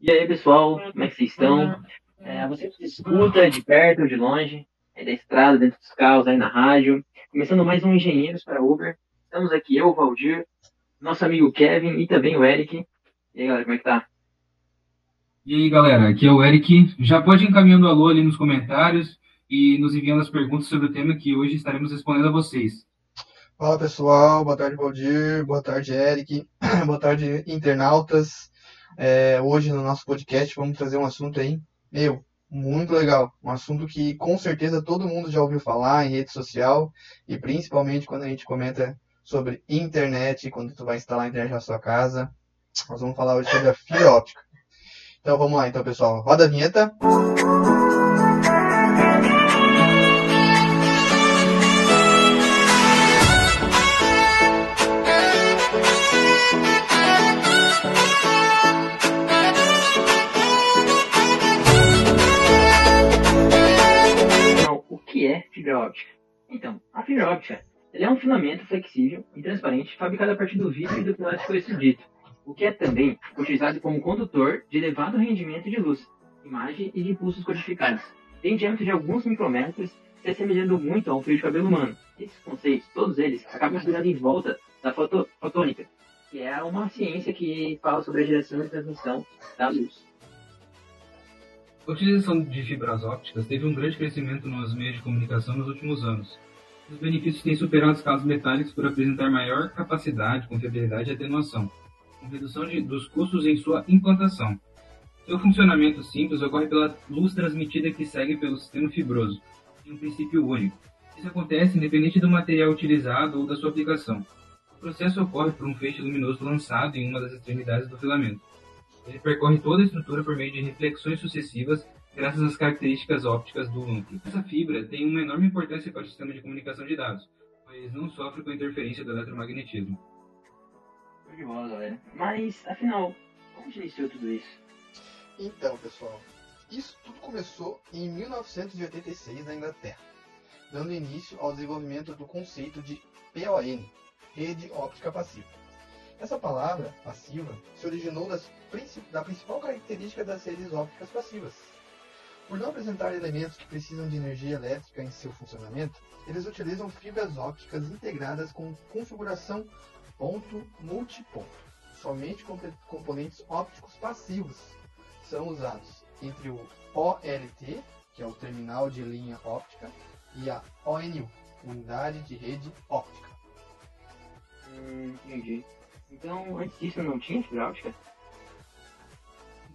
E aí, pessoal, como é que vocês estão? É, você que escuta de perto ou de longe, é da estrada, dentro dos carros, aí na rádio. Começando mais um Engenheiros para Uber. Estamos aqui eu, o Valdir, nosso amigo Kevin e também o Eric. E aí, galera, como é que tá? E aí, galera, aqui é o Eric. Já pode ir encaminhando alô ali nos comentários e nos enviando as perguntas sobre o tema que hoje estaremos respondendo a vocês. Fala pessoal, boa tarde Valdir, boa tarde Eric, boa tarde internautas. É, hoje no nosso podcast vamos trazer um assunto aí, meu, muito legal. Um assunto que com certeza todo mundo já ouviu falar em rede social e principalmente quando a gente comenta sobre internet, quando tu vai instalar a internet na sua casa. Nós vamos falar hoje sobre a fibra óptica. Então vamos lá então pessoal, roda a vinheta. Então, fibra óptica? Então, a fibra óptica é um filamento flexível e transparente fabricado a partir do vidro e do plástico dito, o que é também utilizado como condutor de elevado rendimento de luz, imagem e de impulsos codificados. Tem diâmetro de alguns micrômetros, se assemelhando muito a um fio de cabelo humano. Esses conceitos, todos eles, acabam girando em volta da foto fotônica, que é uma ciência que fala sobre a geração e transmissão da luz. A utilização de fibras ópticas teve um grande crescimento nos meios de comunicação nos últimos anos. Os benefícios têm superado os cabos metálicos por apresentar maior capacidade, confiabilidade e atenuação, com redução de, dos custos em sua implantação. Seu funcionamento simples ocorre pela luz transmitida que segue pelo sistema fibroso, em um princípio único. Isso acontece independente do material utilizado ou da sua aplicação. O processo ocorre por um feixe luminoso lançado em uma das extremidades do filamento. Ele percorre toda a estrutura por meio de reflexões sucessivas graças às características ópticas do núcleo. Essa fibra tem uma enorme importância para o sistema de comunicação de dados, pois não sofre com a interferência do eletromagnetismo. De bola, galera. Mas, afinal, como se iniciou tudo isso? Então pessoal, isso tudo começou em 1986 na Inglaterra, dando início ao desenvolvimento do conceito de PON, Rede Óptica Passiva. Essa palavra, passiva, se originou das, da principal característica das redes ópticas passivas. Por não apresentar elementos que precisam de energia elétrica em seu funcionamento, eles utilizam fibras ópticas integradas com configuração ponto-multiponto. Somente componentes ópticos passivos são usados entre o OLT, que é o terminal de linha óptica, e a ONU, unidade de rede óptica. Hum, entendi. Então, antes disso não tinha óptica?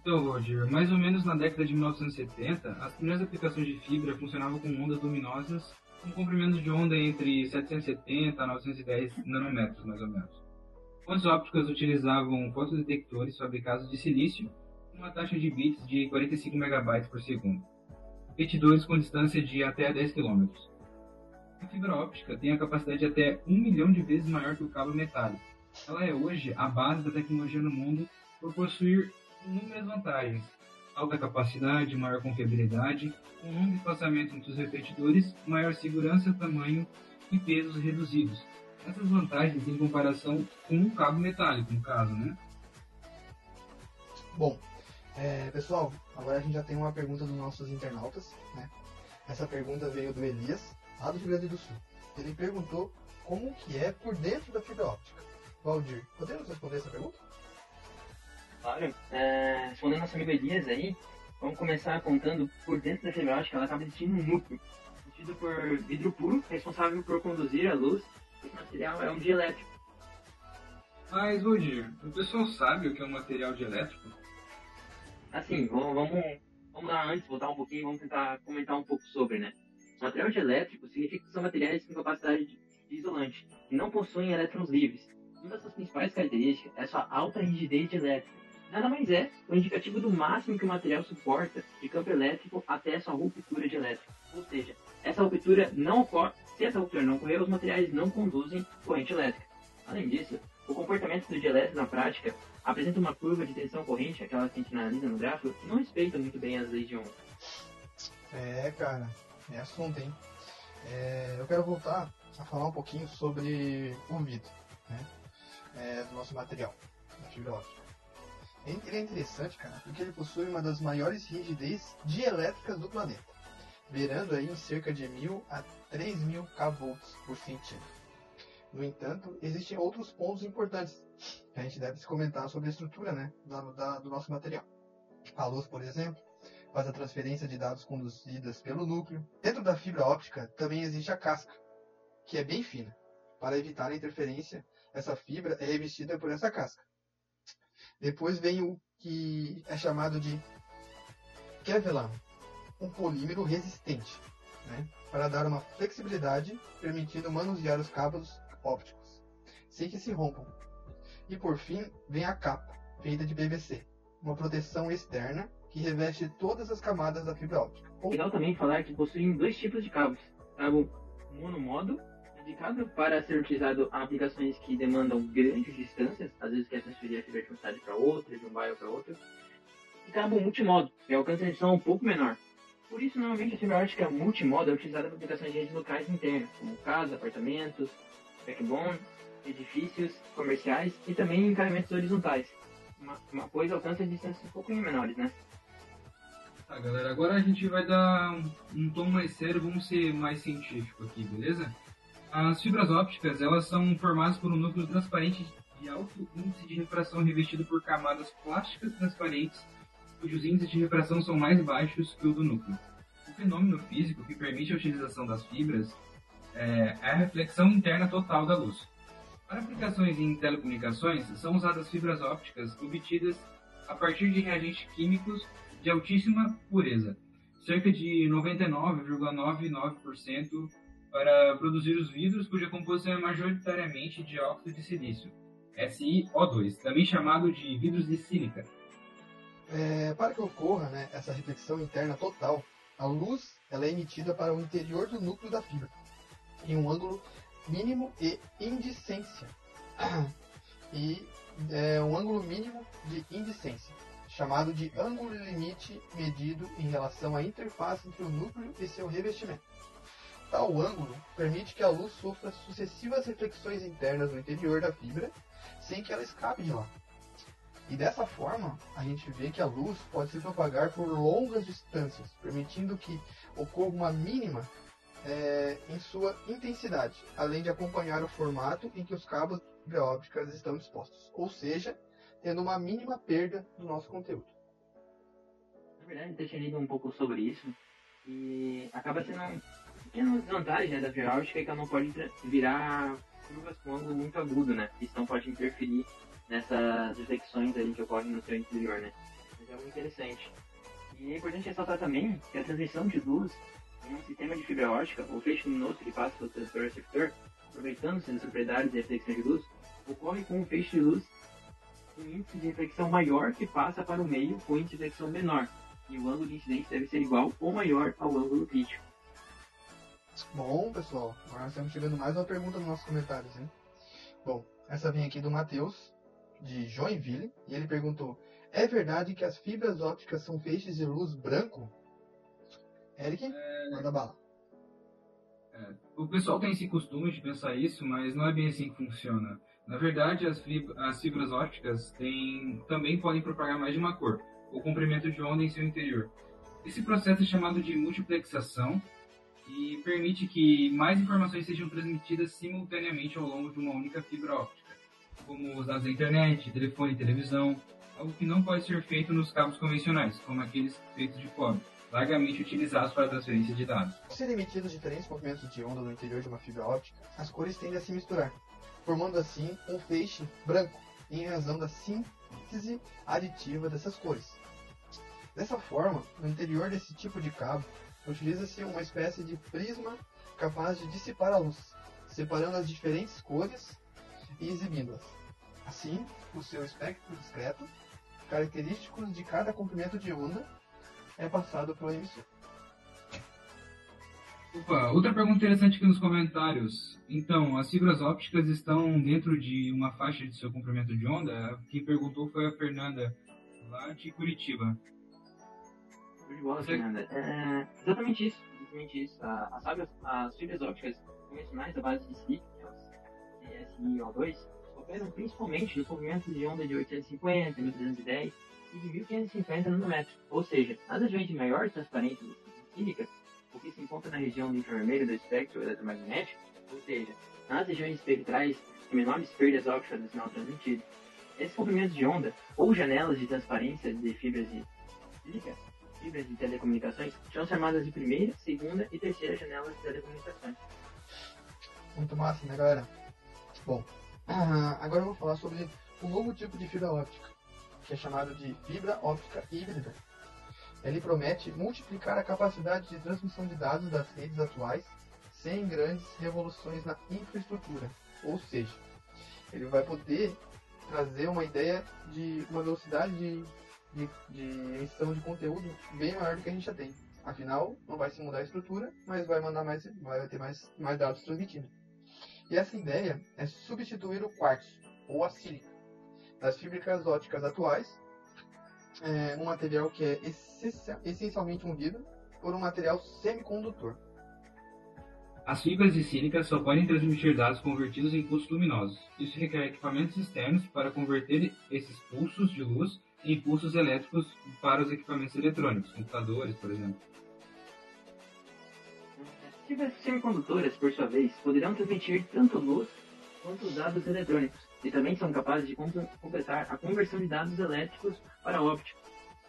Então, Roger, mais ou menos na década de 1970, as primeiras aplicações de fibra funcionavam com ondas luminosas com comprimentos de onda entre 770 a 910 nanômetros, mais ou menos. Fontes ópticas utilizavam fotodetectores fabricados de silício com uma taxa de bits de 45 MB por segundo, repetidores com distância de até 10 km. A fibra óptica tem a capacidade de até 1 milhão de vezes maior que o cabo metálico. Ela é hoje a base da tecnologia no mundo por possuir inúmeras vantagens. Alta capacidade, maior confiabilidade, um longo espaçamento entre os repetidores, maior segurança, tamanho e pesos reduzidos. Essas vantagens em comparação com um cabo metálico, no caso, né? Bom, é, pessoal, agora a gente já tem uma pergunta dos nossos internautas, né? Essa pergunta veio do Elias, lá do Rio Grande do Sul. Ele perguntou como que é por dentro da fibra óptica. Valdir, podemos responder essa pergunta? Claro. É, respondendo nosso amigo Elias aí, vamos começar contando por dentro da fibra óptica, ela acaba existindo um núcleo, constituído por vidro puro, responsável por conduzir a luz. Esse material é um dielétrico. Mas, Valdir, o pessoal sabe o que é um material dielétrico? Assim, vamos, vamos, vamos lá antes, voltar um pouquinho, vamos tentar comentar um pouco sobre, né? Material dielétrico significa que são materiais com capacidade de isolante, que não possuem elétrons livres. Uma das principais características é sua alta rigidez elétrica. Nada mais é o indicativo do máximo que o material suporta de campo elétrico até sua ruptura de elétrico. Ou seja, essa ruptura não ocorre, se essa ruptura não ocorrer, os materiais não conduzem corrente elétrica. Além disso, o comportamento do dielétrico na prática apresenta uma curva de tensão corrente, aquela que a gente analisa no gráfico, que não respeita muito bem as leis de Ohm. É, cara, é assunto, hein? É, eu quero voltar a falar um pouquinho sobre o vidro, né? É, do nosso material, da fibra óptica. Ele é interessante, cara, porque ele possui uma das maiores rigidez dielétricas do planeta, beirando aí em cerca de 1000 a 3000 kV por centímetro. No entanto, existem outros pontos importantes que a gente deve se comentar sobre a estrutura né, da, da, do nosso material. A luz, por exemplo, faz a transferência de dados conduzidas pelo núcleo. Dentro da fibra óptica também existe a casca, que é bem fina. Para evitar a interferência, essa fibra é revestida por essa casca. Depois vem o que é chamado de Kevlar, um polímero resistente, né, para dar uma flexibilidade, permitindo manusear os cabos ópticos, sem que se rompam. E por fim, vem a capa, feita de PVC, uma proteção externa que reveste todas as camadas da fibra óptica. Legal também falar que possuem dois tipos de cabos. Cabo monomodo, indicado para ser utilizado em aplicações que demandam grandes distâncias, às vezes quer transferir a fibra de uma cidade para outra, de um bairro para outro. E cabo multimodo, que alcança a edição um pouco menor. Por isso, normalmente a fibra óptica multimodo é utilizada para aplicações de redes locais internas, como casas, apartamentos, backbone, edifícios comerciais e também encaminhamentos horizontais. Uma, uma coisa alcança distâncias um pouco menores, né? Tá, galera, agora a gente vai dar um, um tom mais sério, vamos ser mais científico aqui, beleza? As fibras ópticas, elas são formadas por um núcleo transparente de alto índice de refração revestido por camadas plásticas transparentes, cujos índices de refração são mais baixos que o do núcleo. O fenômeno físico que permite a utilização das fibras é, é a reflexão interna total da luz. Para aplicações em telecomunicações, são usadas fibras ópticas obtidas a partir de reagentes químicos de altíssima pureza, cerca de 99,99% para produzir os vidros cuja composição é majoritariamente de óxido de silício, SiO2, também chamado de vidros de sílica. É, para que ocorra né, essa reflexão interna total, a luz ela é emitida para o interior do núcleo da fibra, em um ângulo mínimo e indicência. e é, um ângulo mínimo de indicência, chamado de ângulo limite medido em relação à interface entre o núcleo e seu revestimento. Tal ângulo permite que a luz sofra sucessivas reflexões internas no interior da fibra, sem que ela escape de lá. E dessa forma, a gente vê que a luz pode se propagar por longas distâncias, permitindo que ocorra uma mínima é, em sua intensidade, além de acompanhar o formato em que os cabos de fibra óptica estão dispostos, ou seja, tendo uma mínima perda do nosso conteúdo. Na verdade, eu tinha lido um pouco sobre isso e acaba sendo uma pequena desvantagem né, da fibra óptica é que ela não pode virar curvas com ângulo muito agudo, né? Isso não pode interferir nessas reflexões aí que ocorrem no seu interior, né? Mas é muito interessante. E é importante ressaltar também que a transmissão de luz em um sistema de fibra óptica, o feixe luminoso que passa pelo transistor receptor, aproveitando-se das propriedades de reflexão de luz, ocorre com um feixe de luz com índice de reflexão maior que passa para o meio com índice de reflexão menor, e o ângulo de incidência deve ser igual ou maior ao ângulo crítico. Bom, pessoal, agora estamos chegando mais uma pergunta nos nossos comentários, hein? Bom, essa vem aqui do Matheus, de Joinville, e ele perguntou: É verdade que as fibras ópticas são feixes de luz branco? Eric, é... manda bala. É, o pessoal tem esse costume de pensar isso, mas não é bem assim que funciona. Na verdade, as, fibras, as fibras ópticas têm, também podem propagar mais de uma cor, ou comprimento de onda em seu interior. Esse processo é chamado de multiplexação e permite que mais informações sejam transmitidas simultaneamente ao longo de uma única fibra óptica, como os dados da internet, telefone e televisão, algo que não pode ser feito nos cabos convencionais, como aqueles feitos de cobre largamente utilizados para transferência de dados. Ao serem emitidos diferentes movimentos de onda no interior de uma fibra óptica, as cores tendem a se misturar, formando assim um feixe branco, em razão da síntese aditiva dessas cores. Dessa forma, no interior desse tipo de cabo, utiliza-se uma espécie de prisma capaz de dissipar a luz, separando as diferentes cores e exibindo-as. Assim, o seu espectro discreto, característicos de cada comprimento de onda é passado para o emissor. Opa, outra pergunta interessante aqui nos comentários. Então, as fibras ópticas estão dentro de uma faixa de seu comprimento de onda? Quem perguntou foi a Fernanda, lá de Curitiba. De bola, Fernanda. É, exatamente isso. Exatamente isso. As, as, as fibras ópticas convencionais da base de que é o SiO2, operam principalmente nos comprimentos de onda de 850, 1310 e de 1550 nanômetros, ou seja, nas regiões de maior transparência sílica, o que se encontra na região do infravermelho do espectro eletromagnético, ou seja, nas regiões espectrais de menores perdas ópticas do sinal transmitido. Esses comprimentos de onda, ou janelas de transparência de fibras de sílica, fibras de telecomunicações, são chamadas de primeira, segunda e terceira janelas de telecomunicações. Muito massa, né, galera? Bom, agora eu vou falar sobre um novo tipo de fibra óptica, que é chamado de fibra óptica híbrida. Ele promete multiplicar a capacidade de transmissão de dados das redes atuais sem grandes revoluções na infraestrutura. Ou seja, ele vai poder trazer uma ideia de uma velocidade de, de, de emissão de conteúdo bem maior do que a gente já tem. Afinal, não vai se mudar a estrutura, mas vai mandar mais, vai ter mais, mais dados transmitindo. E essa ideia é substituir o quartzo, ou a sílica, das fibras ópticas atuais, é, um material que é essencialmente um vidro, por um material semicondutor. As fibras de sílica só podem transmitir dados convertidos em pulsos luminosos. Isso requer equipamentos externos para converter esses pulsos de luz em pulsos elétricos para os equipamentos eletrônicos, computadores, por exemplo. Fibras semicondutoras, por sua vez, poderão transmitir tanto luz quanto dados eletrônicos, e também são capazes de completar a conversão de dados elétricos para ópticos,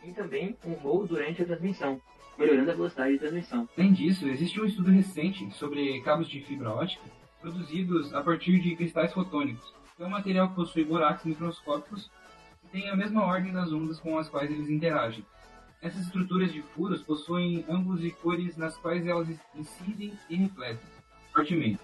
e também um voo durante a transmissão, melhorando a velocidade de transmissão. Além disso, existe um estudo recente sobre cabos de fibra óptica produzidos a partir de cristais fotônicos, que é um material que possui buracos microscópicos tem a mesma ordem das ondas com as quais eles interagem. Essas estruturas de furos possuem ângulos e cores nas quais elas incidem e refletem fortemente.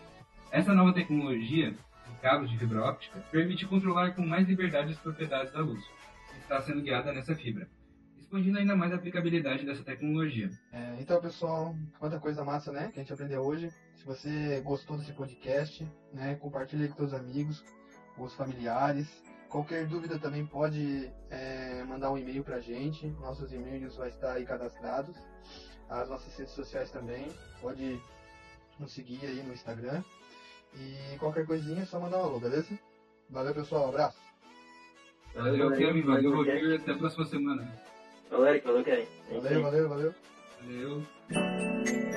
Essa nova tecnologia de cabos de fibra óptica permite controlar com mais liberdade as propriedades da luz, que está sendo guiada nessa fibra, expandindo ainda mais a aplicabilidade dessa tecnologia. É, então, pessoal, quanta coisa massa, né, que a gente aprendeu hoje. Se você gostou desse podcast, né, compartilhe com seus amigos, com os familiares. Qualquer dúvida também pode é, mandar um e-mail para a gente. Nossos e-mails vão estar aí cadastrados. As nossas redes sociais também. Pode nos seguir aí no Instagram. E qualquer coisinha é só mandar um alô, beleza? Valeu, pessoal. Um abraço. Valeu, Kevin. Valeu, Roger. Até a próxima semana. Valeu, Eric. Valeu, Kevin. Valeu, valeu, valeu. Valeu.